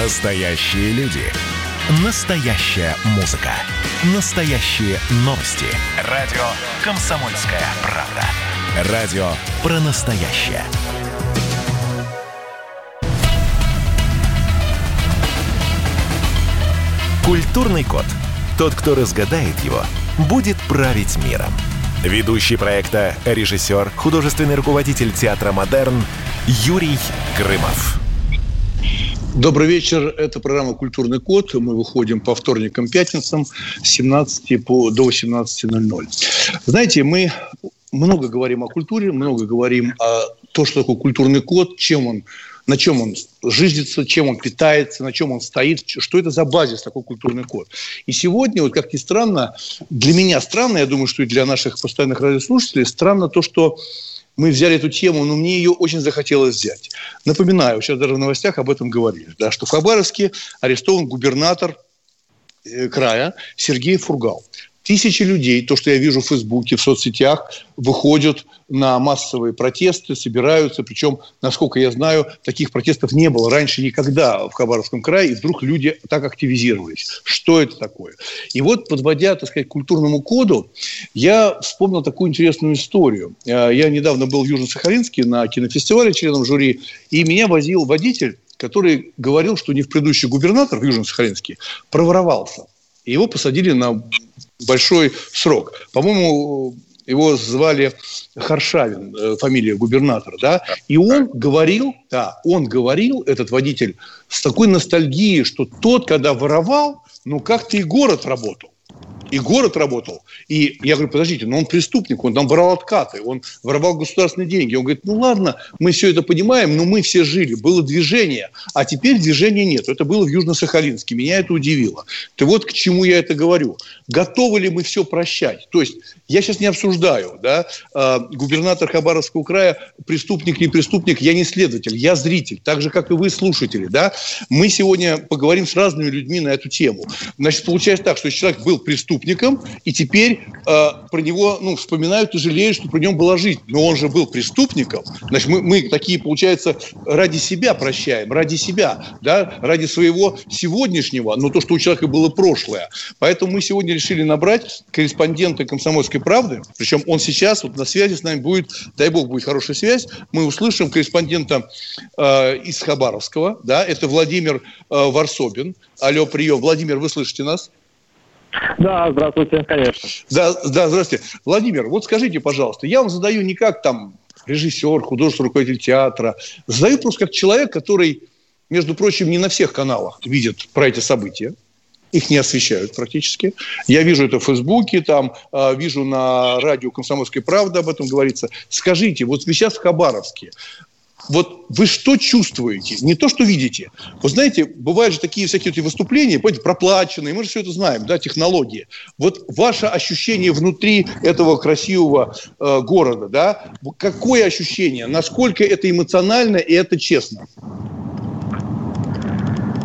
Настоящие люди. Настоящая музыка. Настоящие новости. Радио «Комсомольская правда». Радио про настоящее. Культурный код. Тот, кто разгадает его, будет править миром. Ведущий проекта, режиссер, художественный руководитель театра «Модерн» Юрий Грымов. Добрый вечер. Это программа «Культурный код». Мы выходим по вторникам, пятницам с 17 по, до 18.00. Знаете, мы много говорим о культуре, много говорим о том, что такое культурный код, чем он на чем он жизнится, чем он питается, на чем он стоит, что это за базис такой культурный код. И сегодня, вот как ни странно, для меня странно, я думаю, что и для наших постоянных радиослушателей, странно то, что мы взяли эту тему, но мне ее очень захотелось взять. Напоминаю, сейчас даже в новостях об этом говорили, да, что в Хабаровске арестован губернатор э, края Сергей Фургал. Тысячи людей, то, что я вижу в Фейсбуке, в соцсетях, выходят на массовые протесты, собираются. Причем, насколько я знаю, таких протестов не было раньше никогда в Хабаровском крае, и вдруг люди так активизировались. Что это такое? И вот, подводя, так сказать, к культурному коду, я вспомнил такую интересную историю. Э, я недавно был в Южно-Сахалинске на кинофестивале членом жюри, и меня возил водитель, который говорил, что не в предыдущий губернатор в Южно-Сахалинске проворовался. И его посадили на большой срок. По-моему, его звали Харшавин, э, фамилия губернатора, да, и он говорил, да, он говорил, этот водитель, с такой ностальгией, что тот, когда воровал, ну, как-то и город работал и город работал. И я говорю, подождите, но он преступник, он там воровал откаты, он воровал государственные деньги. Он говорит, ну ладно, мы все это понимаем, но мы все жили, было движение, а теперь движения нет. Это было в Южно-Сахалинске, меня это удивило. Ты вот к чему я это говорю. Готовы ли мы все прощать? То есть я сейчас не обсуждаю, да, э, губернатор Хабаровского края, преступник, не преступник, я не следователь, я зритель, так же, как и вы, слушатели, да. Мы сегодня поговорим с разными людьми на эту тему. Значит, получается так, что человек был преступник, преступником, и теперь э, про него ну, вспоминают и жалеют, что при нем была жизнь. Но он же был преступником. Значит, мы, мы такие, получается, ради себя прощаем, ради себя, да, ради своего сегодняшнего, но то, что у человека было прошлое. Поэтому мы сегодня решили набрать корреспондента «Комсомольской правды», причем он сейчас вот на связи с нами будет, дай бог, будет хорошая связь, мы услышим корреспондента э, из Хабаровского, да, это Владимир э, Варсобин. Алло, прием. Владимир, вы слышите нас? Да, здравствуйте, конечно. Да, да, здравствуйте. Владимир, вот скажите, пожалуйста, я вам задаю не как там режиссер, художественный руководитель театра, задаю просто как человек, который, между прочим, не на всех каналах видит про эти события, их не освещают практически. Я вижу это в Фейсбуке, там, э, вижу на радио «Комсомольская правда» об этом говорится. Скажите, вот сейчас в Хабаровске, вот вы что чувствуете? Не то, что видите. Вы знаете, бывают же такие всякие вот выступления, понимаете, проплаченные, мы же все это знаем, да, технологии. Вот ваше ощущение внутри этого красивого э, города, да, какое ощущение? Насколько это эмоционально и это честно?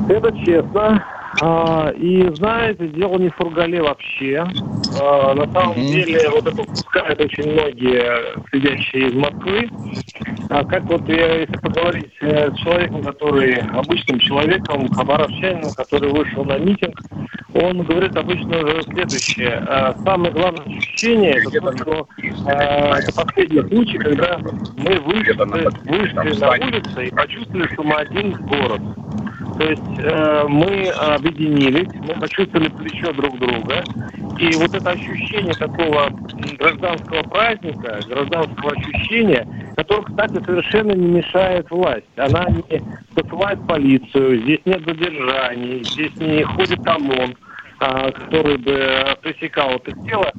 Это честно. А, и знаете, дело не в фургале вообще. А, на самом mm-hmm. деле, вот это пускают очень многие сидящие из Москвы. А как вот я, если поговорить э, с человеком, который обычным человеком, хабаровчанином, который вышел на митинг, он говорит обычно следующее. А, самое главное ощущение, это то, что а, это последний случай, когда мы вышли, вышли на улицу и почувствовали, что мы один город. То есть э, мы объединились, мы почувствовали плечо друг друга. И вот это ощущение такого гражданского праздника, гражданского ощущения, которое, кстати, совершенно не мешает власть. Она не посылает полицию, здесь нет задержаний, здесь не ходит ОМОН который бы пресекал это дело.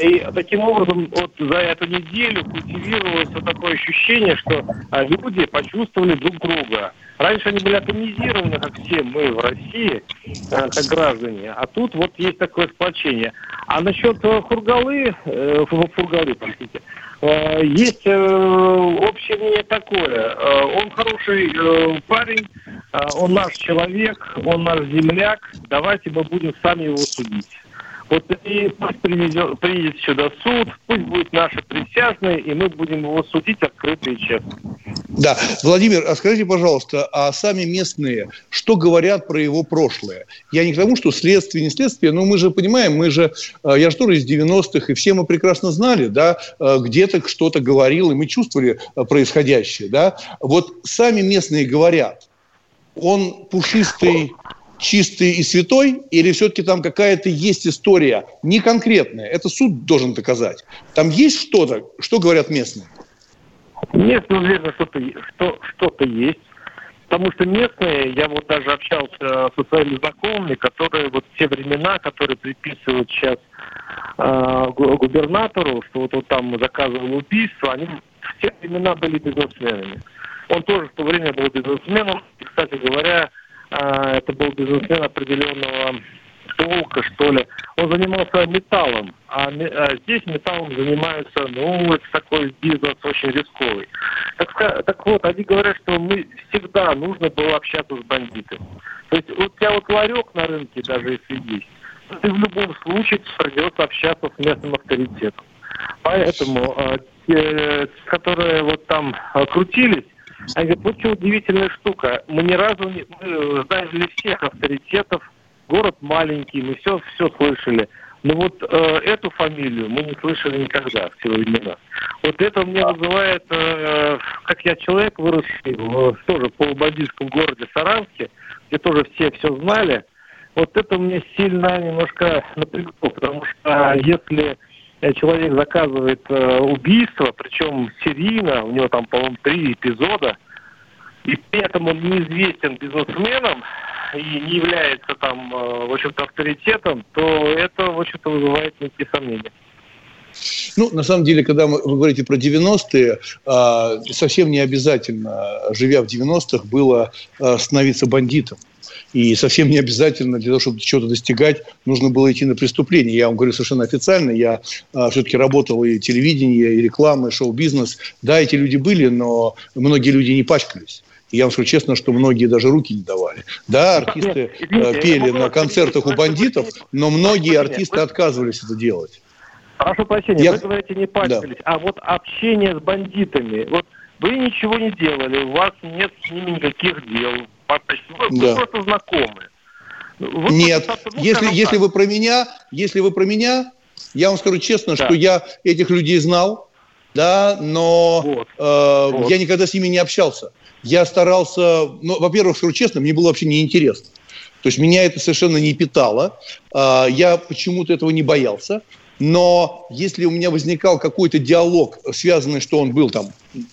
И таким образом вот за эту неделю культивировалось вот такое ощущение, что а, люди почувствовали друг друга. Раньше они были атомизированы, как все мы в России, э, как граждане, а тут вот есть такое сплочение. А насчет э, Хургалы, э, Фургалы, простите, есть э, общее мнение такое. Э, он хороший э, парень, э, он наш человек, он наш земляк, давайте мы будем сами его судить. Вот и пусть привезет, приедет сюда суд, пусть будет наши присяжные, и мы будем его судить открыто и честно. Да. Владимир, а скажите, пожалуйста, а сами местные, что говорят про его прошлое? Я не к тому, что следствие, не следствие, но мы же понимаем, мы же, э, я же тоже из 90-х, и все мы прекрасно знали, да, э, где-то что-то говорил, и мы чувствовали э, происходящее, да. Вот сами местные говорят, он пушистый чистый и святой, или все-таки там какая-то есть история, не конкретная, это суд должен доказать. Там есть что-то, что говорят местные? Местные, уверен, что-то что, что есть. Потому что местные, я вот даже общался со своими знакомыми, которые вот те времена, которые приписывают сейчас э, губернатору, что вот он там заказывал убийство, они в те времена были бизнесменами. Он тоже в то время был бизнесменом. И, кстати говоря, это был бизнесмен определенного толка, что ли. Он занимался металлом, а, а здесь металлом занимаются, ну, это такой бизнес очень рисковый. Так, так вот, они говорят, что мы всегда нужно было общаться с бандитами. То есть у тебя вот ларек на рынке, даже если есть, ты в любом случае придется общаться с местным авторитетом. Поэтому э, те, которые вот там крутились, они говорят, вот что удивительная штука. Мы ни разу не мы знали всех авторитетов, город маленький, мы все, все слышали. Но вот э, эту фамилию мы не слышали никогда в те времена. Вот это мне вызывает, э, как я человек, выросший в тоже полубандитском городе Саранске, где тоже все все знали, вот это мне сильно немножко напрягло, потому что если Э, человек заказывает э, убийство, причем серийно, у него там, по-моему, три эпизода, и при этом он неизвестен бизнесменом и не является там, э, в общем-то, авторитетом, то это, в общем-то, вызывает некие сомнения. Ну, на самом деле, когда вы говорите про 90-е, а, совсем не обязательно, живя в 90-х, было а, становиться бандитом. И совсем не обязательно для того, чтобы чего-то достигать, нужно было идти на преступление. Я вам говорю совершенно официально. Я а, все-таки работал и телевидение, и реклама, и шоу-бизнес. Да, эти люди были, но многие люди не пачкались. И я вам скажу честно, что многие даже руки не давали. Да, артисты Нет, пели на концертах у бандитов, но многие артисты отказывались это делать. Прошу прощения, я... вы говорите не пачкались, да. а вот общение с бандитами. Вот вы ничего не делали, у вас нет с ними никаких дел. Вы, да. просто знакомы. Вот Нет, ну, если, если вы про меня, если вы про меня, я вам скажу честно, да. что я этих людей знал, да, но вот. Э, вот. я никогда с ними не общался. Я старался, ну, во-первых, скажу честно, мне было вообще неинтересно. То есть меня это совершенно не питало. Э, я почему-то этого не боялся. Но если у меня возникал какой-то диалог, связанный, что он был там,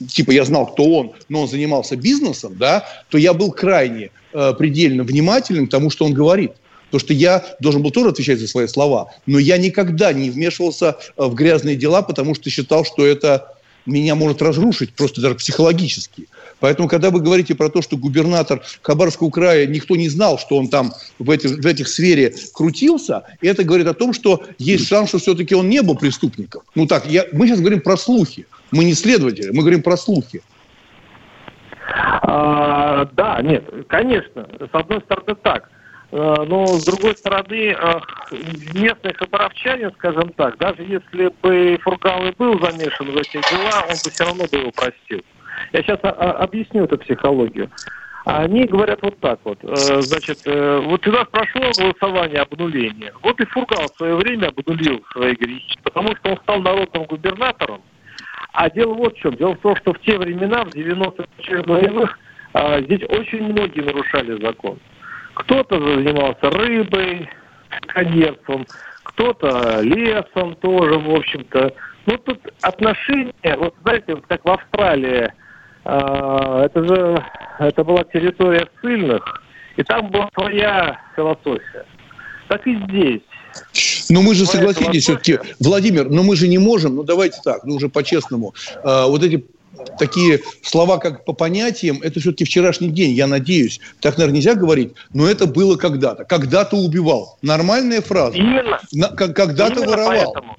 типа я знал, кто он, но он занимался бизнесом, да, то я был крайне э, предельно внимателен к тому, что он говорит. Потому что я должен был тоже отвечать за свои слова, но я никогда не вмешивался э, в грязные дела, потому что считал, что это меня может разрушить просто даже психологически. Поэтому, когда вы говорите про то, что губернатор Хабаровского края, никто не знал, что он там в, эти, в этих сфере крутился, это говорит о том, что есть шанс, что все-таки он не был преступником. Ну так, я, мы сейчас говорим про слухи. Мы не следователи, мы говорим про слухи. А, да, нет, конечно. С одной стороны так. А, но с другой стороны, а, местный хабаровчанин, скажем так, даже если бы Фургал и был замешан в эти дела, он бы все равно бы его простил. Я сейчас а, а, объясню эту психологию. Они говорят вот так вот. Э, значит, э, вот у нас прошло голосование обнуления. Вот и Фургал в свое время обнулил свои грехи, потому что он стал народным губернатором. А дело вот в чем. Дело в том, что в те времена, в 90-х нулевых, а, здесь очень многие нарушали закон. Кто-то занимался рыбой, конерством, кто-то лесом тоже, в общем-то. Ну, тут отношения, вот знаете, вот как в Австралии, это же это была территория ссыльных, и там была своя философия. Так и здесь. Но мы же согласились все-таки, Владимир, но мы же не можем, ну давайте так, ну уже по-честному, э, вот эти такие слова, как по понятиям, это все-таки вчерашний день, я надеюсь. Так, наверное, нельзя говорить, но это было когда-то. Когда-то убивал. Нормальная фраза. Именно. когда-то воровал. Поэтому.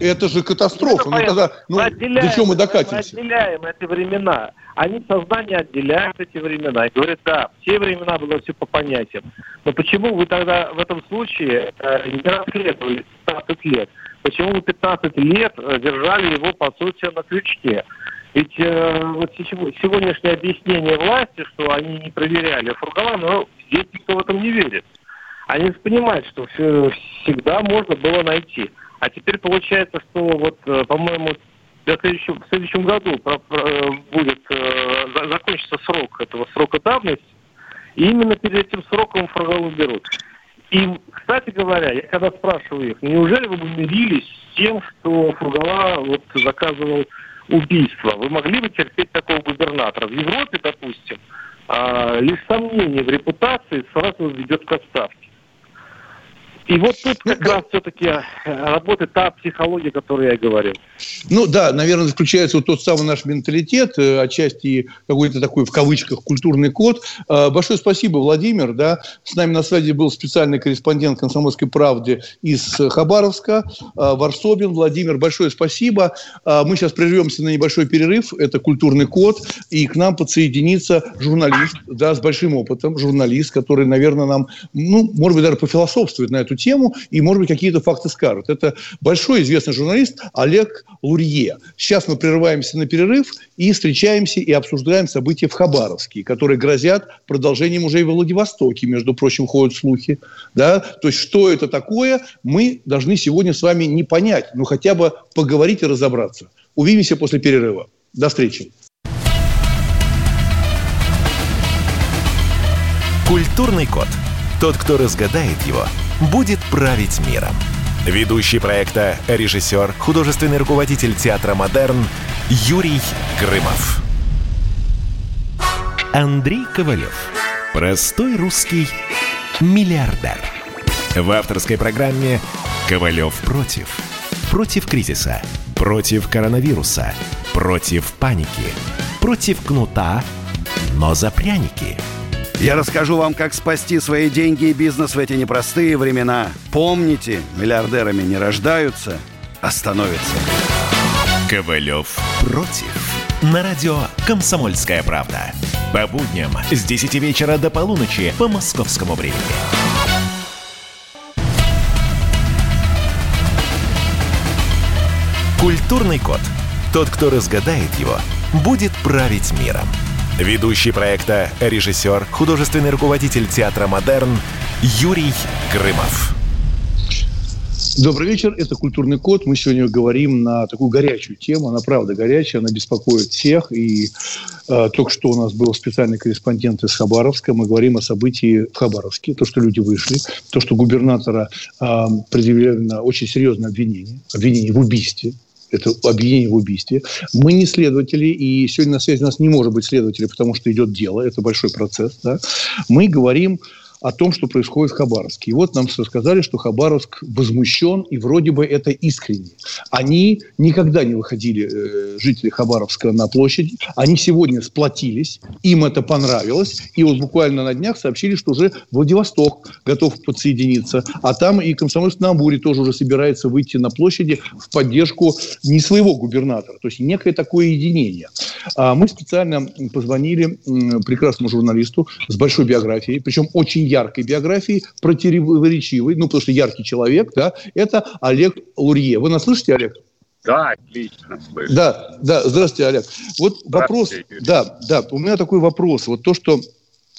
Это же катастрофа. Ну, тогда, ну, до чего мы докатимся? Мы отделяем эти времена. Они в сознании отделяют эти времена и говорят, да, все времена было все по понятиям. Но почему вы тогда в этом случае э, не расследовали 15 лет? Почему вы 15 лет э, держали его, по сути, на крючке? Ведь э, вот сегодняшнее объяснение власти, что они не проверяли Фургала, но здесь никто в этом не верит. Они понимают, что все, всегда можно было найти. А теперь получается, что вот, э, по-моему, в следующем, в следующем году про, про, э, будет э, закончится срок этого срока давности, и именно перед этим сроком Фургалу берут. И, кстати говоря, я когда спрашиваю их, неужели вы бы мирились с тем, что Фургала вот заказывал убийство? Вы могли бы терпеть такого губернатора? В Европе, допустим, а, лишь сомнение в репутации сразу ведет к отставке. И вот тут как ну, раз да. все-таки э, работает та психология, о которой я говорил. Ну да, наверное, заключается вот тот самый наш менталитет, э, отчасти какой-то такой в кавычках культурный код. Э, большое спасибо, Владимир. Да. С нами на связи был специальный корреспондент «Комсомольской правды» из Хабаровска, Варсобин. Владимир, большое спасибо. Мы сейчас прервемся на небольшой перерыв. Это культурный код. И к нам подсоединится журналист да, с большим опытом, журналист, который, наверное, нам, ну, может быть, даже пофилософствует на эту эту тему и, может быть, какие-то факты скажут. Это большой известный журналист Олег Лурье. Сейчас мы прерываемся на перерыв и встречаемся и обсуждаем события в Хабаровске, которые грозят продолжением уже и в Владивостоке, между прочим, ходят слухи. Да? То есть, что это такое, мы должны сегодня с вами не понять, но хотя бы поговорить и разобраться. Увидимся после перерыва. До встречи. Культурный код. Тот, кто разгадает его – будет править миром. Ведущий проекта, режиссер, художественный руководитель театра «Модерн» Юрий Грымов. Андрей Ковалев. Простой русский миллиардер. В авторской программе «Ковалев против». Против кризиса, против коронавируса, против паники, против кнута, но за пряники – я расскажу вам, как спасти свои деньги и бизнес в эти непростые времена. Помните, миллиардерами не рождаются, а становятся. Ковалев против. На радио «Комсомольская правда». По будням с 10 вечера до полуночи по московскому времени. Культурный код. Тот, кто разгадает его, будет править миром. Ведущий проекта, режиссер, художественный руководитель театра «Модерн» Юрий Грымов. Добрый вечер, это «Культурный код». Мы сегодня говорим на такую горячую тему. Она правда горячая, она беспокоит всех. И э, только что у нас был специальный корреспондент из Хабаровска. Мы говорим о событии в Хабаровске. То, что люди вышли, то, что губернатора э, предъявлено очень серьезное обвинение. Обвинение в убийстве это обвинение в убийстве. Мы не следователи, и сегодня на связи у нас не может быть следователя, потому что идет дело, это большой процесс. Да? Мы говорим о том, что происходит в Хабаровске. И вот нам сказали, что Хабаровск возмущен, и вроде бы это искренне. Они никогда не выходили, э, жители Хабаровска, на площадь. Они сегодня сплотились, им это понравилось. И вот буквально на днях сообщили, что уже Владивосток готов подсоединиться. А там и Комсомольск на Амуре тоже уже собирается выйти на площади в поддержку не своего губернатора. То есть некое такое единение. А мы специально позвонили прекрасному журналисту с большой биографией, причем очень яркой биографии, противоречивой, ну, потому что яркий человек, да, это Олег Лурье. Вы нас слышите, Олег? Да, отлично. Слышу. Да, да, здравствуйте, Олег. Вот вопрос, да, да, у меня такой вопрос. Вот то, что,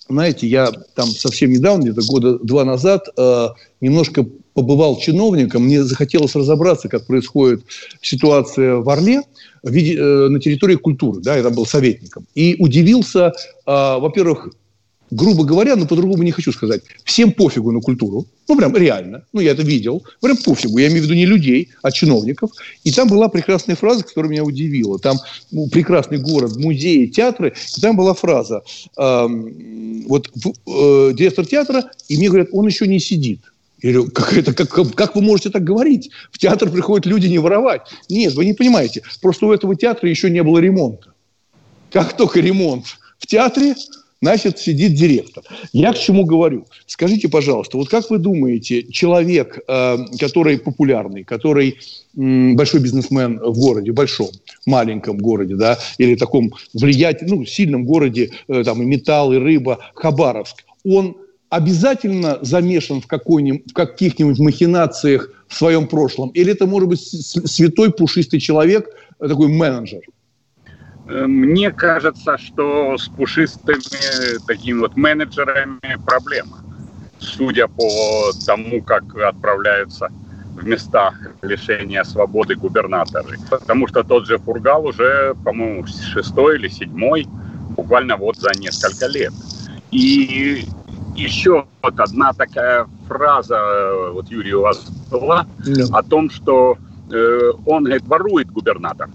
знаете, я там совсем недавно, где-то года два назад, э, немножко побывал чиновником, мне захотелось разобраться, как происходит ситуация в Орле э, на территории культуры, да, я там был советником, и удивился, э, во-первых, грубо говоря, но по-другому не хочу сказать, всем пофигу на культуру, ну, прям реально, ну, я это видел, прям пофигу, я имею в виду не людей, а чиновников, и там была прекрасная фраза, которая меня удивила, там ну, прекрасный город, музеи, театры, и там была фраза, э, вот э, директор театра, и мне говорят, он еще не сидит, я говорю, как, это, как, как вы можете так говорить? В театр приходят люди не воровать. Нет, вы не понимаете. Просто у этого театра еще не было ремонта. Как только ремонт? В театре, значит, сидит директор. Я к чему говорю? Скажите, пожалуйста, вот как вы думаете, человек, э, который популярный, который большой бизнесмен в городе, большом, маленьком городе, да, или таком влиятельном, ну, сильном городе, э, там и металл, и рыба, Хабаровск, он обязательно замешан в, в каких-нибудь махинациях в своем прошлом? Или это может быть святой пушистый человек, э, такой менеджер? Э, мне кажется, что с пушистыми такими вот менеджерами проблема. Судя по тому, как отправляются в места лишения свободы губернаторы. Потому что тот же Фургал уже, по-моему, шестой или седьмой, буквально вот за несколько лет. И еще вот одна такая фраза, вот Юрий у вас была, да. о том, что э, он, говорит, ворует губернатор.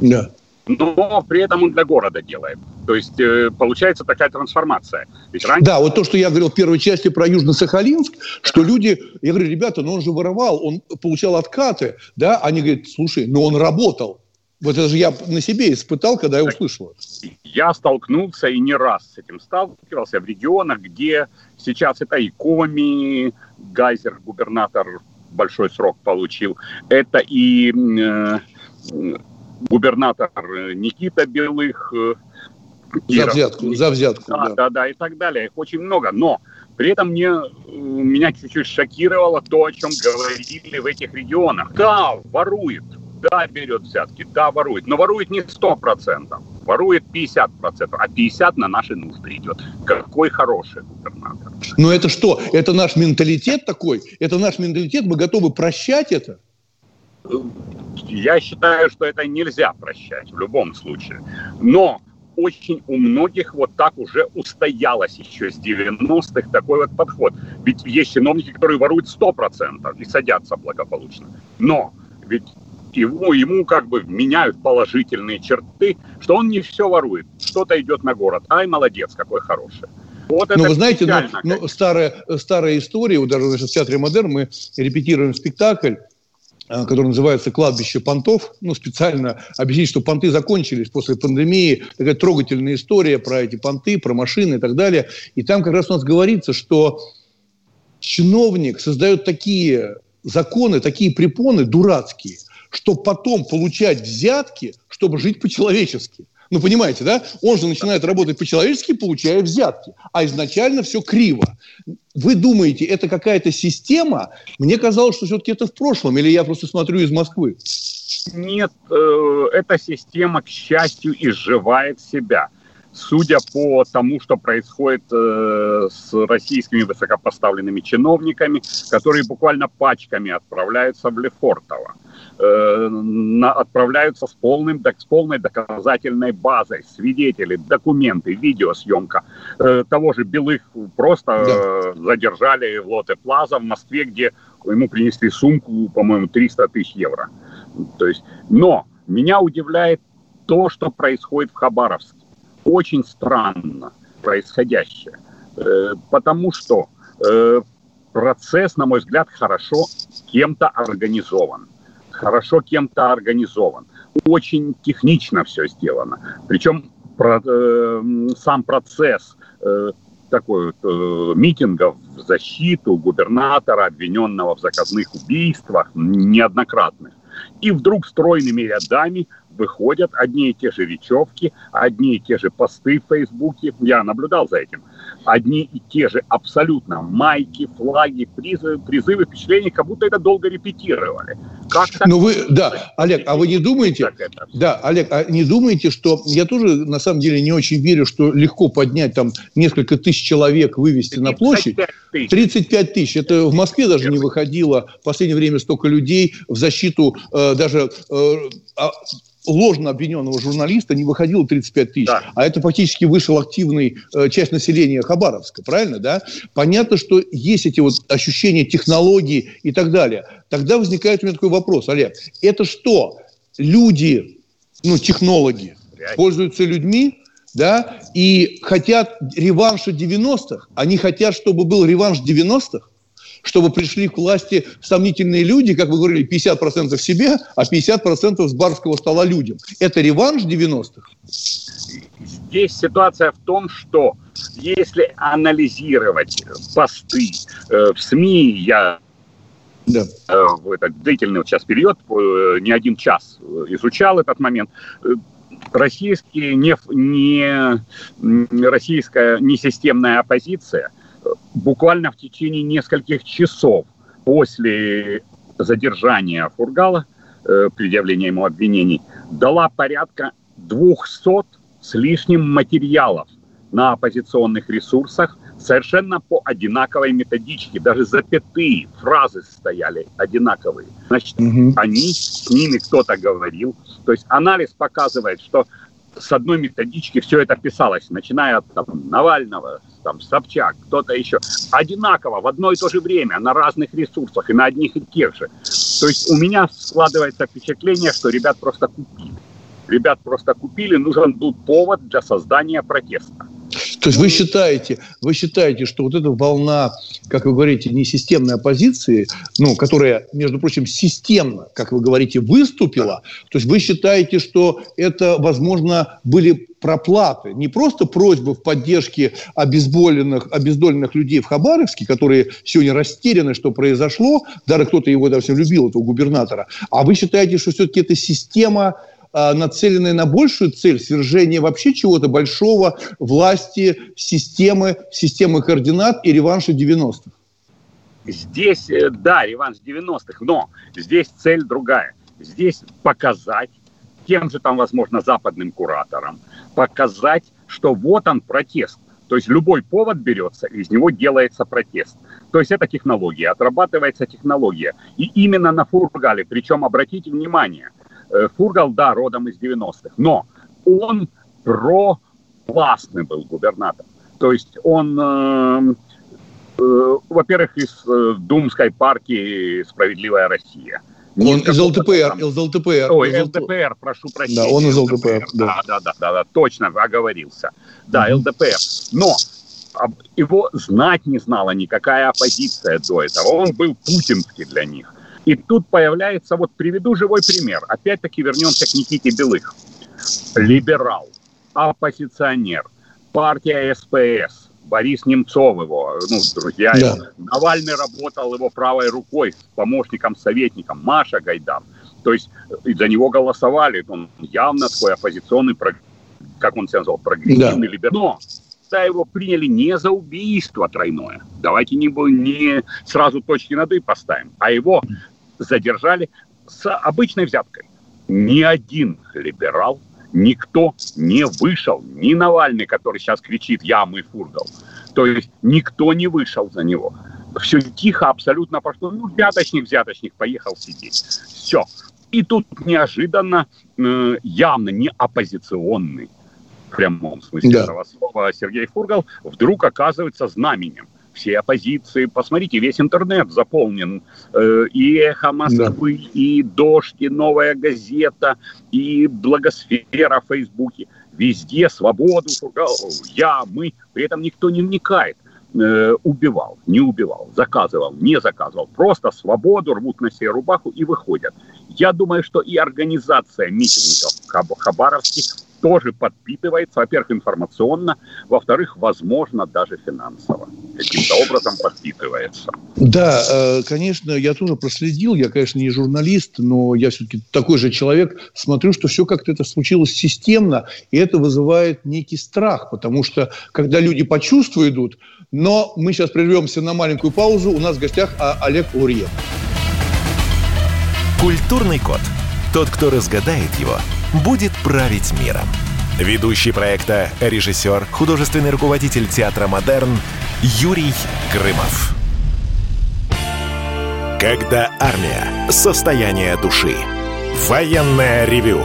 Да. Но при этом он для города делает. То есть э, получается такая трансформация. Ведь раньше... Да, вот то, что я говорил в первой части про Южно-Сахалинск, что люди, я говорю, ребята, ну он же воровал, он получал откаты, да, они говорят, слушай, но он работал. Вот это же я на себе испытал, когда я услышал. Я столкнулся и не раз с этим сталкивался в регионах, где сейчас это и Коми, Гайзер, губернатор, большой срок получил. Это и э, губернатор Никита Белых. Э, за взятку, за взятку. Да, да, да, да, и так далее. Их очень много. Но при этом мне, э, меня чуть-чуть шокировало то, о чем говорили в этих регионах. Да, ворует да, берет взятки, да, ворует, но ворует не 100%, ворует 50%, а 50% на наши нужды идет. Какой хороший губернатор. Но это что? Это наш менталитет такой? Это наш менталитет? Мы готовы прощать это? Я считаю, что это нельзя прощать в любом случае. Но очень у многих вот так уже устоялось еще с 90-х такой вот подход. Ведь есть чиновники, которые воруют 100% и садятся благополучно. Но ведь ему, ему как бы меняют положительные черты, что он не все ворует, что-то идет на город. Ай, молодец, какой хороший. Вот ну, вы знаете, ну, ну, старая, старая история, вот даже значит, в театре «Модерн» мы репетируем спектакль, который называется «Кладбище понтов». Ну, специально объяснить, что понты закончились после пандемии. Такая трогательная история про эти понты, про машины и так далее. И там как раз у нас говорится, что чиновник создает такие законы, такие препоны дурацкие – чтобы потом получать взятки, чтобы жить по-человечески. Ну, понимаете, да? Он же начинает работать по-человечески, получая взятки. А изначально все криво. Вы думаете, это какая-то система? Мне казалось, что все-таки это в прошлом. Или я просто смотрю из Москвы? Нет, э, эта система, к счастью, изживает себя. Судя по тому, что происходит э, с российскими высокопоставленными чиновниками, которые буквально пачками отправляются в Лефортово э, на, отправляются с, полным, с полной доказательной базой, свидетели, документы, видеосъемка. Э, того же Белых просто э, задержали в Лоте Плаза в Москве, где ему принесли сумку, по-моему, 300 тысяч евро. То есть, но меня удивляет то, что происходит в Хабаровске. Очень странно происходящее. Э, потому что э, процесс, на мой взгляд, хорошо кем-то организован хорошо кем-то организован. Очень технично все сделано. Причем про, э, сам процесс э, такой э, митингов в защиту губернатора, обвиненного в заказных убийствах, неоднократных. И вдруг стройными рядами выходят одни и те же речевки, одни и те же посты в Фейсбуке. Я наблюдал за этим – одни и те же абсолютно майки, флаги, призывы, призывы, впечатления, как будто это долго репетировали. Как так? Ну вы, да, Олег, а вы не думаете, да, Олег, а не думаете, что я тоже на самом деле не очень верю, что легко поднять там несколько тысяч человек, вывести на площадь? Тысяч. 35 тысяч. Это в Москве даже не выходило в последнее время столько людей в защиту э, даже э, а, ложно обвиненного журналиста не выходило 35 тысяч, да. а это фактически вышел активный э, часть населения Хабаровска, правильно, да? Понятно, что есть эти вот ощущения технологий и так далее. Тогда возникает у меня такой вопрос, Олег, это что? Люди, ну, технологи, Реально. пользуются людьми, да, и хотят реванша 90-х, они хотят, чтобы был реванш 90-х, чтобы пришли к власти сомнительные люди, как вы говорили, 50% себе, а 50% с барского стола людям. Это реванш 90-х? Здесь ситуация в том, что если анализировать посты э, в СМИ, я да. э, в этот длительный вот сейчас период, э, не один час изучал этот момент, э, российские не, не российская несистемная оппозиция буквально в течение нескольких часов после задержания Фургала, э, предъявления ему обвинений, дала порядка 200 с лишним материалов на оппозиционных ресурсах совершенно по одинаковой методичке. Даже запятые фразы стояли одинаковые. Значит, угу. они, с ними кто-то говорил. То есть анализ показывает, что с одной методички все это писалось, начиная от там, Навального, там, Собчак, кто-то еще. Одинаково, в одно и то же время, на разных ресурсах и на одних и тех же. То есть у меня складывается впечатление, что ребят просто купили. Ребят просто купили, нужен был повод для создания протеста. То есть вы считаете, вы считаете, что вот эта волна, как вы говорите, несистемной оппозиции, ну, которая, между прочим, системно, как вы говорите, выступила, то есть вы считаете, что это, возможно, были проплаты, не просто просьбы в поддержке обезболенных, обездоленных людей в Хабаровске, которые сегодня растеряны, что произошло, даже кто-то его даже любил, этого губернатора, а вы считаете, что все-таки это система нацеленные на большую цель свержения вообще чего-то большого, власти, системы, системы координат и реванша 90-х? Здесь, э, да, реванш 90-х, но здесь цель другая. Здесь показать тем же там, возможно, западным кураторам, показать, что вот он протест. То есть любой повод берется, из него делается протест. То есть это технология, отрабатывается технология. И именно на Фургале, причем обратите внимание – Фургал, да, родом из 90-х, но он провластный был губернатор. То есть он, э, э, во-первых, из э, Думской партии «Справедливая Россия». Не он из ЛДПР, из ЛДПР. Ой, из ЛДПР, прошу прощения. Да, он из ЛДПР. Да, да, да, да, да точно оговорился. Да, mm ЛДПР. Но его знать не знала никакая оппозиция до этого. Он был путинский для них. И тут появляется, вот приведу живой пример. Опять-таки вернемся к Никите Белых. Либерал, оппозиционер, партия СПС, Борис Немцов его, ну, друзья да. его. Навальный работал его правой рукой, с помощником, советником, Маша Гайдар. То есть за него голосовали. Он явно такой оппозиционный, как он себя назвал, прогрессивный да. либерал. Но да, его приняли не за убийство тройное. Давайте не, не сразу точки над «и» поставим, а его задержали с обычной взяткой. Ни один либерал, никто не вышел, ни Навальный, который сейчас кричит «я, мы, Фургал». То есть никто не вышел за него. Все тихо абсолютно пошло. Ну, взяточник, взяточник, поехал сидеть. Все. И тут неожиданно, э, явно не оппозиционный, в прямом смысле да. этого слова, Сергей Фургал вдруг оказывается знаменем все оппозиции. Посмотрите, весь интернет заполнен. Э, и «Эхо Москвы», да. и «Дождь», и «Новая газета», и «Благосфера» в Фейсбуке. Везде свободу, я, мы. При этом никто не вникает э, убивал, не убивал, заказывал, не заказывал. Просто свободу рвут на себе рубаху и выходят. Я думаю, что и организация митингов в Хабаровске тоже подпитывается, во-первых, информационно, во-вторых, возможно, даже финансово. Каким-то образом подпитывается. Да, э, конечно, я тоже проследил. Я, конечно, не журналист, но я все-таки такой же человек. Смотрю, что все как-то это случилось системно, и это вызывает некий страх, потому что, когда люди по чувству идут, но мы сейчас прервемся на маленькую паузу. У нас в гостях а, Олег Лурьев. Культурный код. Тот, кто разгадает его – будет править миром. Ведущий проекта, режиссер, художественный руководитель театра «Модерн» Юрий Грымов. Когда армия. Состояние души. Военное ревю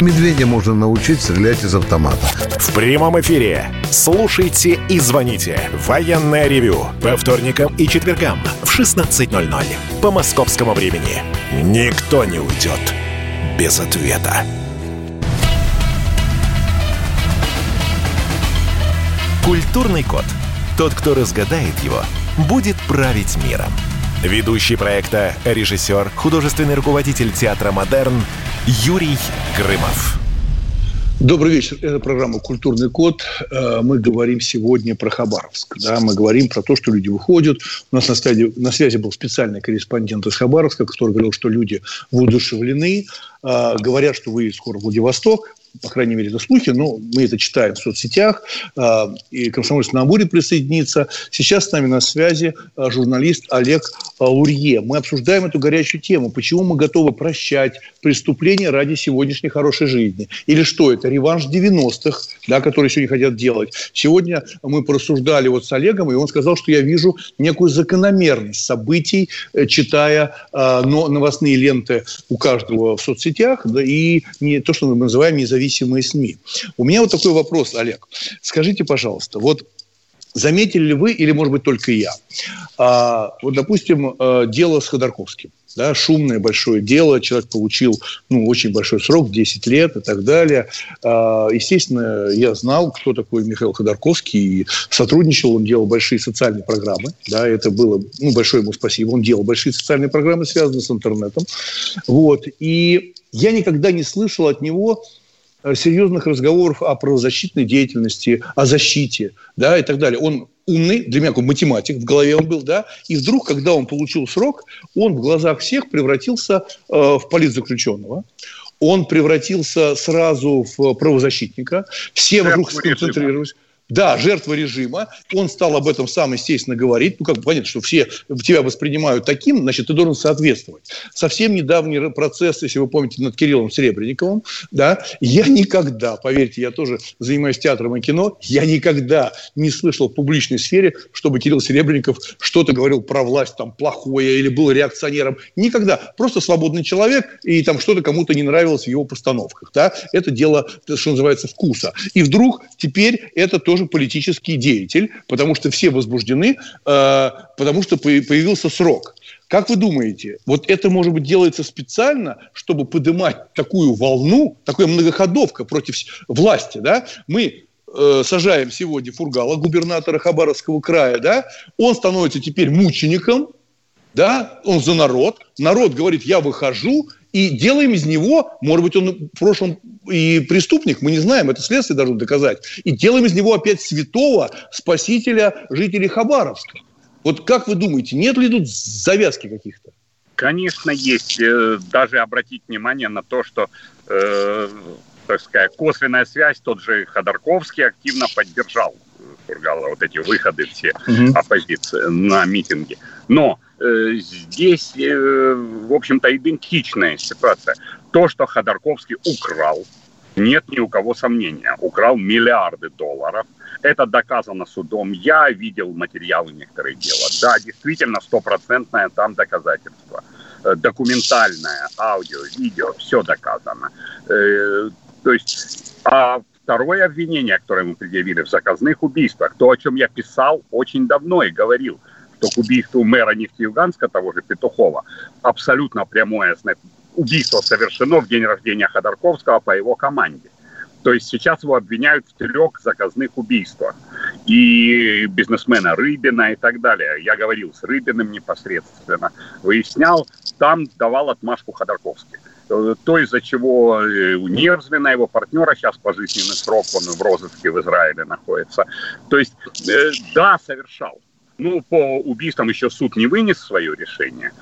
Медведя можно научить стрелять из автомата. В прямом эфире. Слушайте и звоните. Военное ревю. По вторникам и четвергам в 16.00. По московскому времени. Никто не уйдет без ответа. Культурный код. Тот, кто разгадает его, будет править миром. Ведущий проекта, режиссер, художественный руководитель театра «Модерн» Юрий Грымов. Добрый вечер. Это программа «Культурный код». Э, мы говорим сегодня про Хабаровск. Да? Мы говорим про то, что люди выходят. У нас на, стадии, на связи был специальный корреспондент из Хабаровска, который говорил, что люди воодушевлены. Э, говорят, что выйдет скоро в Владивосток по крайней мере, это слухи, но мы это читаем в соцсетях, а, и «Комсомольский на будет присоединиться. Сейчас с нами на связи а, журналист Олег Лурье. Мы обсуждаем эту горячую тему. Почему мы готовы прощать преступления ради сегодняшней хорошей жизни? Или что это? Реванш 90-х, да, которые сегодня хотят делать. Сегодня мы порассуждали вот с Олегом, и он сказал, что я вижу некую закономерность событий, э, читая новостные ленты у каждого в соцсетях, да, и не то, что мы называем независимым независимые СМИ. У меня вот такой вопрос, Олег. Скажите, пожалуйста, вот заметили ли вы, или, может быть, только я, а, вот, допустим, а, дело с Ходорковским, да, шумное большое дело, человек получил ну, очень большой срок, 10 лет и так далее. А, естественно, я знал, кто такой Михаил Ходорковский, и сотрудничал, он делал большие социальные программы, да, это было, ну, большое ему спасибо, он делал большие социальные программы, связанные с интернетом, вот, и я никогда не слышал от него Э, серьезных разговоров о правозащитной деятельности, о защите, да, и так далее. Он умный, для меня такой математик, в голове он был, да, и вдруг, когда он получил срок, он в глазах всех превратился э, в политзаключенного, он превратился сразу в правозащитника, все вокруг сконцентрировались. Да, жертва режима. Он стал об этом сам, естественно, говорить. Ну, как понятно, что все тебя воспринимают таким, значит, ты должен соответствовать. Совсем недавний процесс, если вы помните, над Кириллом Серебренниковым, да, я никогда, поверьте, я тоже занимаюсь театром и кино, я никогда не слышал в публичной сфере, чтобы Кирилл Серебренников что-то говорил про власть там плохое или был реакционером. Никогда. Просто свободный человек, и там что-то кому-то не нравилось в его постановках. Да? Это дело, что называется, вкуса. И вдруг теперь это тоже тоже политический деятель, потому что все возбуждены, э, потому что появился срок. Как вы думаете, вот это, может быть, делается специально, чтобы поднимать такую волну, такая многоходовка против власти, да? Мы э, сажаем сегодня Фургала, губернатора Хабаровского края, да? Он становится теперь мучеником, да? Он за народ. Народ говорит, я выхожу, и делаем из него, может быть, он в прошлом и преступник, мы не знаем, это следствие должно доказать, и делаем из него опять святого спасителя жителей Хабаровска. Вот как вы думаете, нет ли тут завязки каких-то? Конечно, есть. Э, даже обратить внимание на то, что э, так сказать, косвенная связь, тот же Ходорковский активно поддержал Фургала, вот эти выходы все угу. оппозиции на митинги. Но э, здесь, э, в общем-то, идентичная ситуация. То, что Ходорковский украл, нет ни у кого сомнения. Украл миллиарды долларов. Это доказано судом. Я видел материалы некоторых дел. Да, действительно, стопроцентное там доказательство. Э, документальное, аудио, видео, все доказано. Э, то есть, а второе обвинение, которое мы предъявили в заказных убийствах, то, о чем я писал очень давно и говорил, что к убийству мэра Нефтеюганска, того же Петухова, абсолютно прямое убийство совершено в день рождения Ходорковского по его команде. То есть сейчас его обвиняют в трех заказных убийствах. И бизнесмена Рыбина и так далее. Я говорил с Рыбиным непосредственно. Выяснял, там давал отмашку Ходорковский. То, из-за чего э, Нервзмена, его партнера, сейчас пожизненный срок, он в розыске в Израиле находится. То есть, э, да, совершал Ну, по убийствам еще суд не вынес свое решение.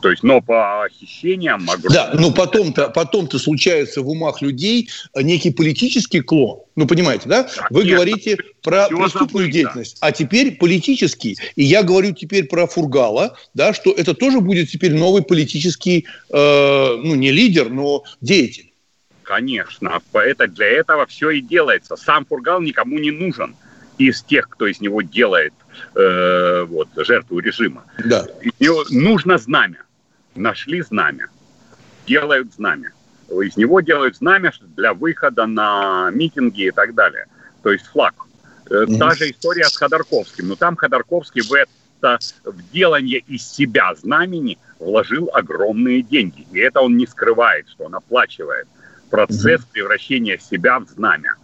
То есть, но по хищениям огромное... Да, но потом-то, потом-то случается в умах людей некий политический клон. Ну, понимаете, да? Вы нет, говорите про преступную забыть, деятельность, а теперь политический. И я говорю теперь про Фургала, да, что это тоже будет теперь новый политический, э, ну, не лидер, но деятель. Конечно, это, для этого все и делается. Сам Фургал никому не нужен из тех, кто из него делает э, вот, жертву режима. Да. Него нужно знамя. Нашли знамя. Делают знамя. Из него делают знамя для выхода на митинги и так далее. То есть флаг. Mm-hmm. Та же история с Ходорковским. Но там Ходорковский в это в делание из себя знамени вложил огромные деньги. И это он не скрывает, что он оплачивает процесс mm-hmm. превращения себя в знамя.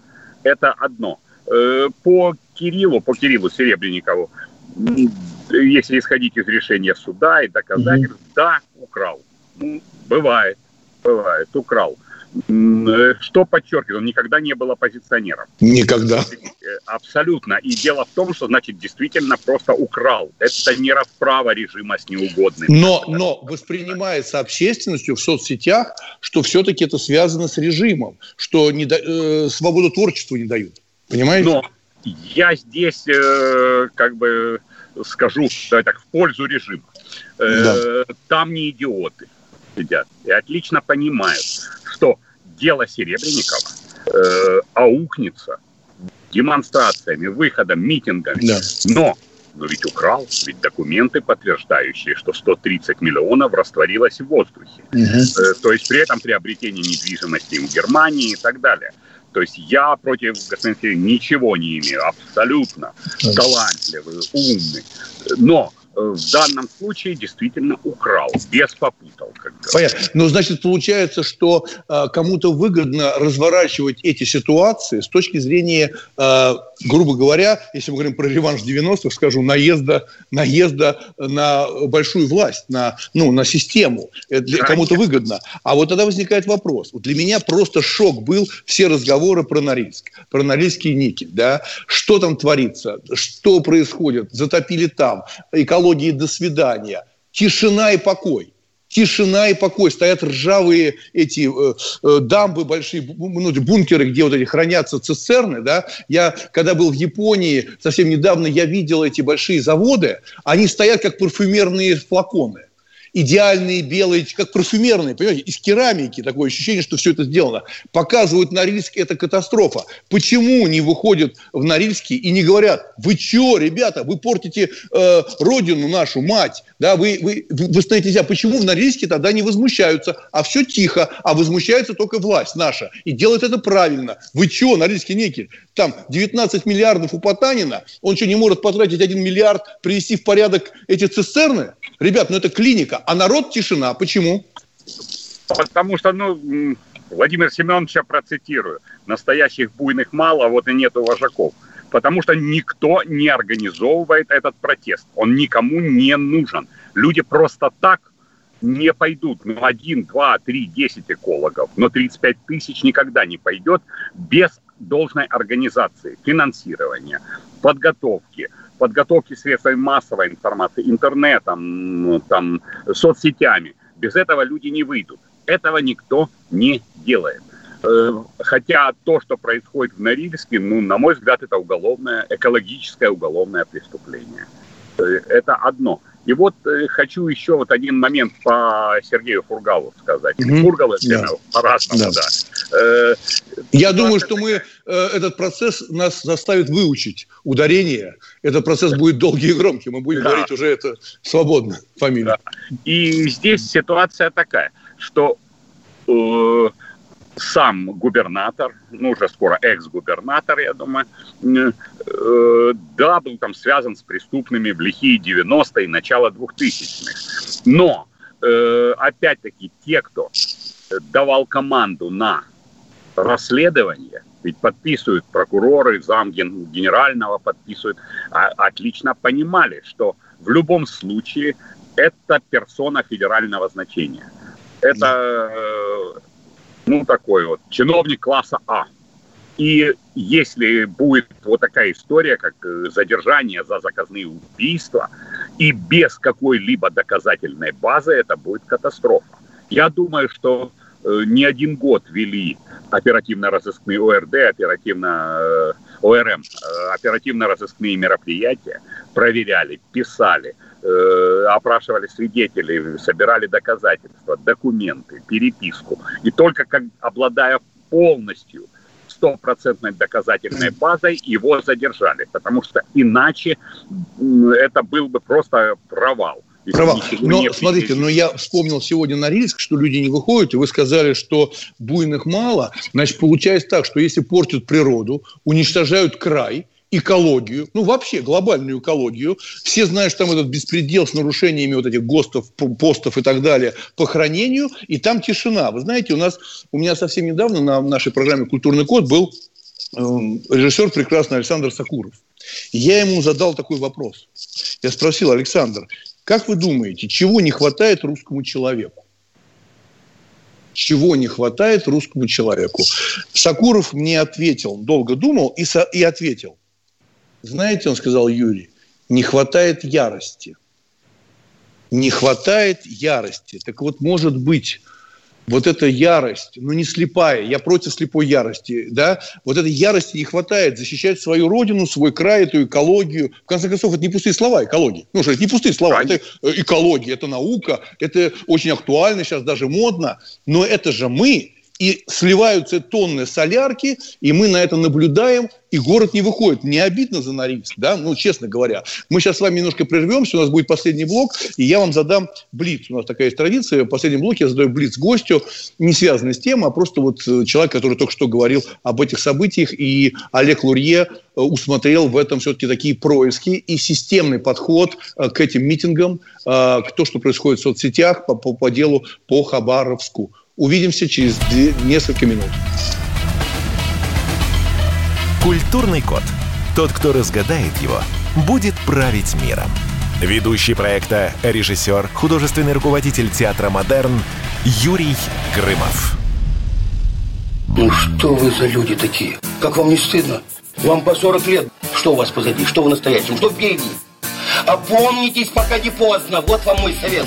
Это одно. Э, по Кириллу, по Кириллу Серебренникову, если исходить из решения суда и доказательств, mm-hmm. да, украл. Ну, бывает, бывает, украл. Э, что подчеркивает, он никогда не был оппозиционером. Никогда. Э, абсолютно. И дело в том, что, значит, действительно просто украл. Это не расправа режима с неугодными. Но, но воспринимается общественностью в соцсетях, что все-таки это связано с режимом, что не да, э, свободу творчеству не дают. Понимаете? Но я здесь э, как бы скажу давай так, в пользу режима. Э, да. Там не идиоты сидят и отлично понимают, что дело Серебренникова э, аукнется демонстрациями, выходом, митингами. Да. Но, но ведь украл, ведь документы, подтверждающие, что 130 миллионов растворилось в воздухе. Угу. Э, то есть при этом приобретение недвижимости в Германии и так далее. То есть я против Сирина ничего не имею, абсолютно талантливый, умный. Но в данном случае действительно украл, без попутал. Как Понятно. Ну, значит, получается, что э, кому-то выгодно разворачивать эти ситуации с точки зрения, э, грубо говоря, если мы говорим про реванш 90-х, скажу, наезда, наезда на большую власть, на, ну, на систему. Это кому-то выгодно. А вот тогда возникает вопрос. Вот для меня просто шок был все разговоры про Норильск, про Норильский никель. Да? Что там творится? Что происходит? Затопили там. Экология экологии до свидания. Тишина и покой. Тишина и покой. Стоят ржавые эти э, э, дамбы, большие ну, бункеры, где вот эти хранятся цистерны. Да? Я, когда был в Японии, совсем недавно я видел эти большие заводы. Они стоят, как парфюмерные флаконы идеальные белые, как парфюмерные, понимаете, из керамики, такое ощущение, что все это сделано. Показывают Норильск, это катастрофа. Почему не выходят в Норильске и не говорят, вы что, ребята, вы портите э, родину нашу, мать, да, вы, вы, вы стоите нельзя. Почему в Норильске тогда не возмущаются, а все тихо, а возмущается только власть наша и делает это правильно. Вы что, Норильский никель, там 19 миллиардов у Потанина, он что, не может потратить 1 миллиард, привести в порядок эти цистерны? Ребят, ну это клиника, а народ тишина. Почему? Потому что, ну, Владимир Семеновича процитирую. Настоящих буйных мало, а вот и нету вожаков. Потому что никто не организовывает этот протест. Он никому не нужен. Люди просто так не пойдут. Ну, один, два, три, десять экологов. Но 35 тысяч никогда не пойдет без должной организации, финансирования, подготовки, подготовки средствами массовой информации, интернетом, там, соцсетями. Без этого люди не выйдут. Этого никто не делает. Э, хотя то, что происходит в Норильске, ну, на мой взгляд, это уголовное, экологическое уголовное преступление. Э, это одно. И вот э, хочу еще вот один момент по Сергею Фургалу сказать. Mm-hmm. Фургал это да. по-разному, да. да. Э, Я думаю, что мы э, этот процесс нас заставит выучить ударение. Этот процесс будет долгий и громкий. Мы будем да. говорить уже это свободно, фамилия. Да. И здесь ситуация такая, что э, сам губернатор, ну уже скоро экс-губернатор, я думаю, э, да, был там связан с преступными в лихие 90-е, начало 2000-х. Но, э, опять-таки, те, кто давал команду на расследование, ведь подписывают прокуроры, зам генерального подписывают, а, отлично понимали, что в любом случае это персона федерального значения. Это э, ну, такой вот, чиновник класса А. И если будет вот такая история, как э, задержание за заказные убийства, и без какой-либо доказательной базы, это будет катастрофа. Я думаю, что не один год вели оперативно-розыскные ОРД, оперативно э, ОРМ, э, оперативно-розыскные мероприятия, проверяли, писали, э, опрашивали свидетелей, собирали доказательства, документы, переписку. И только как, обладая полностью стопроцентной доказательной базой, его задержали, потому что иначе это был бы просто провал. Права. Но смотрите, но я вспомнил сегодня на риск, что люди не выходят, и вы сказали, что буйных мало. Значит, получается так, что если портят природу, уничтожают край, экологию, ну вообще глобальную экологию. Все знают, что там этот беспредел с нарушениями вот этих ГОСТов, постов и так далее по хранению, и там тишина. Вы знаете, у нас, у меня совсем недавно на нашей программе «Культурный код» был э, режиссер прекрасный Александр Сакуров. я ему задал такой вопрос. Я спросил, Александр, как вы думаете, чего не хватает русскому человеку? Чего не хватает русскому человеку? Сакуров мне ответил, долго думал и, со, и ответил. Знаете, он сказал Юрий, не хватает ярости. Не хватает ярости. Так вот, может быть, вот эта ярость, ну не слепая, я против слепой ярости, да, вот этой ярости не хватает защищать свою родину, свой край, эту экологию. В конце концов, это не пустые слова, экология. Ну что, это не пустые слова, это э, экология, это наука, это очень актуально, сейчас даже модно, но это же мы, и сливаются тонны солярки, и мы на это наблюдаем, и город не выходит. Не обидно за Норильск, да, ну, честно говоря. Мы сейчас с вами немножко прервемся, у нас будет последний блок, и я вам задам блиц. У нас такая есть традиция, в последнем блоке я задаю блиц гостю, не связанный с тем, а просто вот э, человек, который только что говорил об этих событиях, и Олег Лурье э, усмотрел в этом все-таки такие происки и системный подход э, к этим митингам, к тому, что происходит в соцсетях по, по, по делу по Хабаровску. Увидимся через несколько минут. Культурный код. Тот, кто разгадает его, будет править миром. Ведущий проекта, режиссер, художественный руководитель театра «Модерн» Юрий Грымов. Ну что вы за люди такие? Как вам не стыдно? Вам по 40 лет. Что у вас позади? Что вы настоящем? Что впереди? Опомнитесь, пока не поздно. Вот вам мой совет.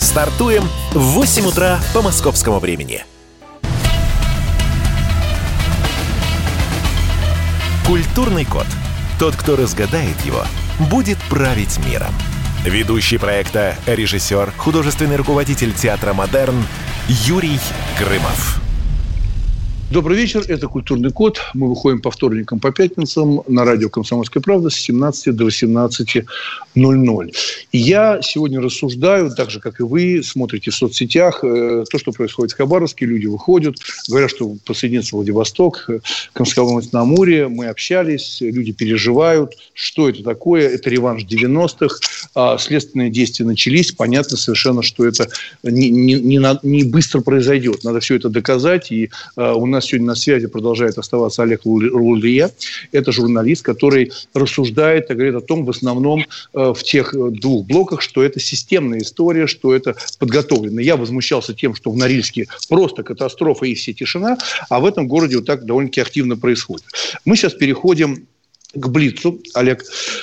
Стартуем в 8 утра по московскому времени. Культурный код. Тот, кто разгадает его, будет править миром. Ведущий проекта, режиссер, художественный руководитель театра «Модерн» Юрий Грымов. Добрый вечер, это «Культурный код». Мы выходим по вторникам, по пятницам на радио «Комсомольская правда» с 17 до 18.00. И я сегодня рассуждаю, так же, как и вы, смотрите в соцсетях, э, то, что происходит в Хабаровске, люди выходят, говорят, что посоединится Владивосток, э, Комсомольск-на-Амуре, мы общались, люди переживают, что это такое, это реванш 90-х, а следственные действия начались, понятно совершенно, что это не, не, не, не быстро произойдет, надо все это доказать, и э, у нас нас сегодня на связи продолжает оставаться Олег Лулия. Это журналист, который рассуждает и говорит о том, в основном э, в тех э, двух блоках, что это системная история, что это подготовлено. Я возмущался тем, что в Норильске просто катастрофа и все тишина, а в этом городе вот так довольно-таки активно происходит. Мы сейчас переходим к Блицу, Олег.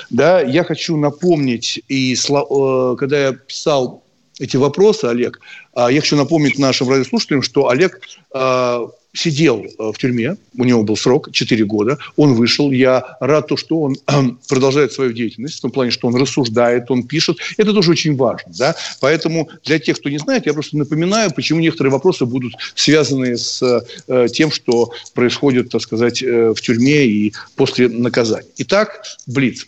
Да, я хочу напомнить, и э, когда я писал эти вопросы, Олег, а, я хочу напомнить нашим радиослушателям, что Олег сидел э, в тюрьме, у него был срок 4 года, он вышел, я рад то, что он продолжает свою деятельность, в том плане, что он рассуждает, он пишет, это тоже очень важно, да, поэтому для тех, кто не знает, я просто напоминаю, почему некоторые вопросы будут связаны с э, тем, что происходит, так сказать, э, в тюрьме и после наказания. Итак, Блиц.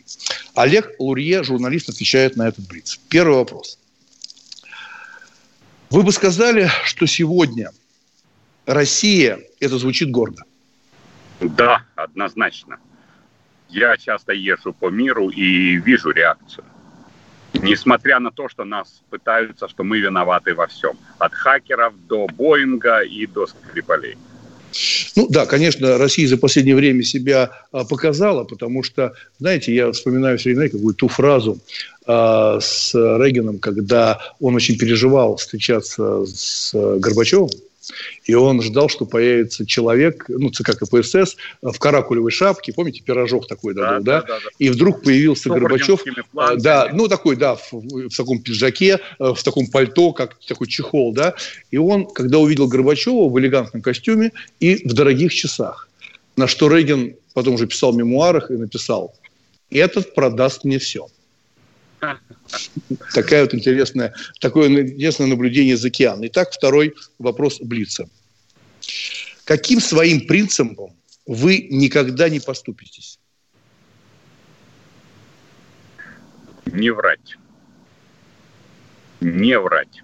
Олег Лурье, журналист, отвечает на этот Блиц. Первый вопрос. Вы бы сказали, что сегодня – Россия, это звучит гордо. Да, однозначно. я часто езжу по миру и вижу реакцию. Несмотря на то, что нас пытаются, что мы виноваты во всем. От хакеров до Боинга и до Скрипалей. Ну да, конечно, Россия за последнее время себя а, показала, потому что, знаете, я вспоминаю все время какую-то ту фразу а, с Регином, когда он очень переживал встречаться с Горбачевым, и он ждал, что появится человек, ну, ЦК КПСС, в каракулевой шапке, помните, пирожок такой дадут, да? да? да, да. И вдруг появился Горбачев, да, ну, такой, да, в, в таком пиджаке, э, в таком пальто, как такой чехол, да? И он, когда увидел Горбачева в элегантном костюме и в дорогих часах, на что Рейган потом уже писал в мемуарах и написал, этот продаст мне все. Такая вот интересная, такое интересное наблюдение из океана. Итак, второй вопрос Блица. Каким своим принципом вы никогда не поступитесь? Не врать. Не врать.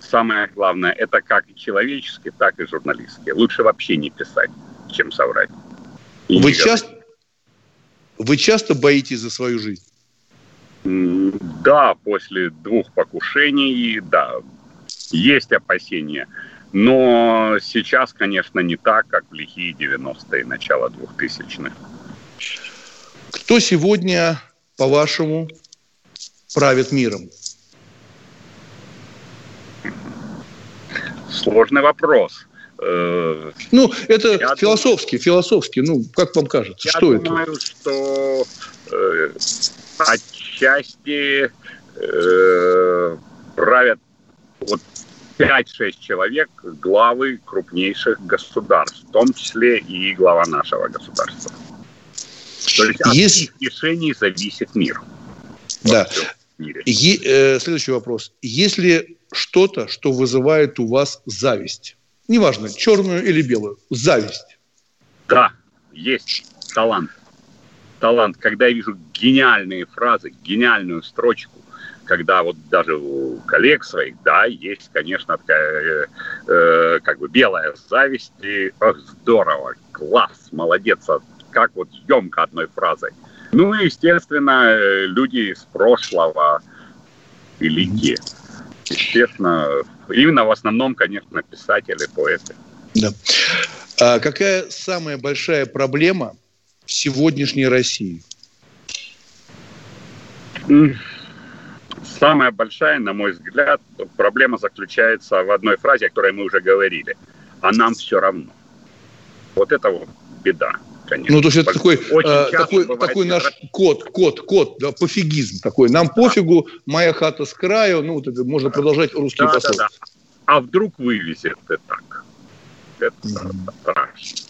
Самое главное, это как человечески, так и журналистски. Лучше вообще не писать, чем соврать. вы, часто, вы часто боитесь за свою жизнь? Да, после двух покушений, да, есть опасения. Но сейчас, конечно, не так, как в лихие 90-е, начало 2000-х. Кто сегодня, по-вашему, правит миром? Сложный вопрос. Э, ну, это я философски, думаю, философски. Ну, как вам кажется, я что думаю, это? что э, отчасти э, правят вот 5-6 человек, главы крупнейших государств, в том числе и глава нашего государства. То есть от есть... их решений зависит мир. Да. Е- э, следующий вопрос. Есть ли что-то, что вызывает у вас зависть? Неважно, черную или белую. Зависть. Да, есть талант талант, когда я вижу гениальные фразы, гениальную строчку, когда вот даже у коллег своих, да, есть, конечно, такая э, э, как бы белая зависть, и ох, здорово, класс, молодец, как вот емко одной фразой. Ну и, естественно, люди из прошлого великие. Естественно, именно в основном, конечно, писатели, поэты. Да. А какая самая большая проблема – в сегодняшней России? Самая большая, на мой взгляд, проблема заключается в одной фразе, о которой мы уже говорили. А нам все равно. Вот это вот беда. Конечно. Ну, то есть это такой, э, такой, такой наш код, код, код, да, пофигизм такой. Нам да. пофигу, моя хата с краю, ну, вот это можно продолжать русские да, пословицы. Да, да. А вдруг вывезет это так? Это mm-hmm. страшно.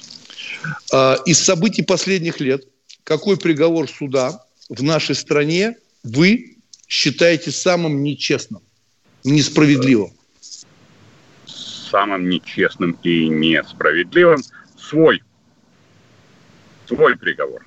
А, из событий последних лет, какой приговор суда в нашей стране вы считаете самым нечестным, несправедливым? Самым нечестным и несправедливым свой. Свой приговор.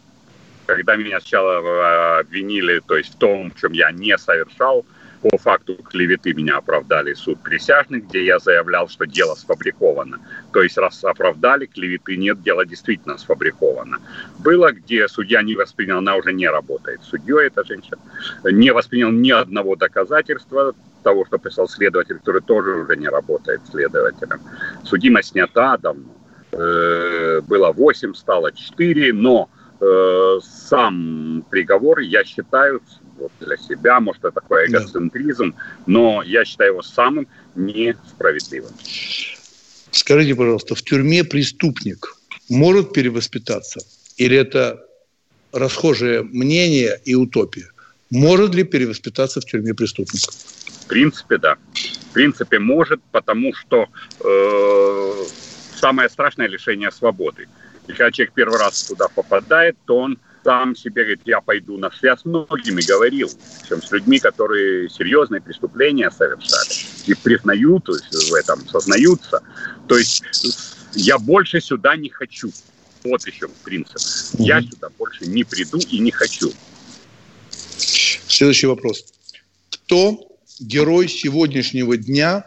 Когда меня сначала а, обвинили, то есть в том, в чем я не совершал – по факту клеветы меня оправдали суд присяжных, где я заявлял, что дело сфабриковано. То есть раз оправдали, клеветы нет, дело действительно сфабриковано. Было, где судья не воспринял, она уже не работает судьей, эта женщина, не воспринял ни одного доказательства того, что писал следователь, который тоже уже не работает следователем. Судимость снята давно. Э, было 8, стало 4, но э, сам приговор, я считаю, вот для себя, может, это такой эгоцентризм, но я считаю его самым несправедливым. Скажите, пожалуйста, в тюрьме преступник может перевоспитаться? Или это расхожее мнение и утопия? Может ли перевоспитаться в тюрьме преступник? В принципе, да. В принципе, может, потому что э, самое страшное лишение свободы. И когда человек первый раз туда попадает, то он сам себе говорит, я пойду на связь. С многими говорил, чем с людьми, которые серьезные преступления совершали и признают в этом, сознаются. То есть я больше сюда не хочу. Вот еще принцип. Я сюда больше не приду и не хочу. Следующий вопрос. Кто герой сегодняшнего дня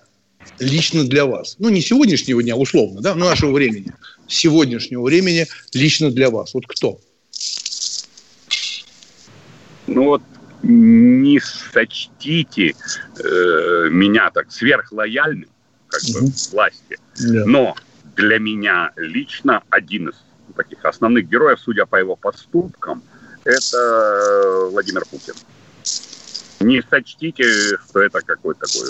лично для вас? Ну, не сегодняшнего дня, условно, да, но нашего времени. Сегодняшнего времени лично для вас. Вот кто? Ну вот не сочтите э, меня так сверхлояльным, как бы, власти. Yeah. Но для меня лично один из таких основных героев, судя по его поступкам, это Владимир Путин. Не сочтите, что это какой-то такой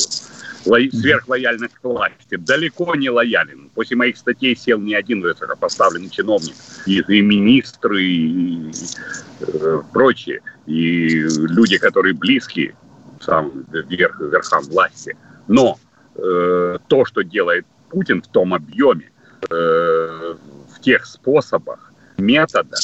ло- сверхлояльность к власти. Далеко не лоялен. После моих статей сел не один высокопоставленный чиновник. И, и министры, и, и э, прочие. И люди, которые близки самым верх, верхам власти. Но э, то, что делает Путин в том объеме, э, в тех способах, методах,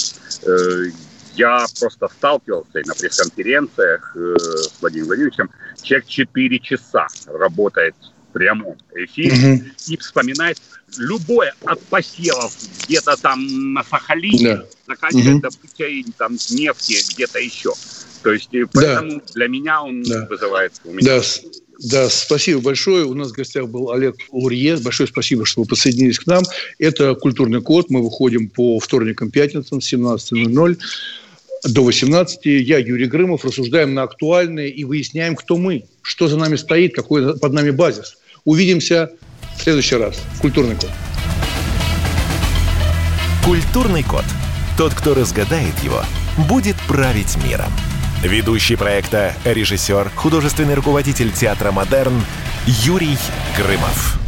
э, я просто сталкивался на пресс-конференциях э, с Владимиром Владимировичем. Человек 4 часа работает в прямом эфире угу. и вспоминает любое от посевов где-то там на Сахалине, да. заканчивая угу. добычей там нефти где-то еще. То есть поэтому да. для меня он да. вызывает у меня... Да. Да, спасибо большое. У нас в гостях был Олег Лурье. Большое спасибо, что вы подсоединились к нам. Это «Культурный код». Мы выходим по вторникам, пятницам с 17.00 до 18. Я, Юрий Грымов, рассуждаем на актуальные и выясняем, кто мы, что за нами стоит, какой под нами базис. Увидимся в следующий раз. Культурный код. Культурный код. Тот, кто разгадает его, будет править миром. Ведущий проекта, режиссер, художественный руководитель театра «Модерн» Юрий Грымов.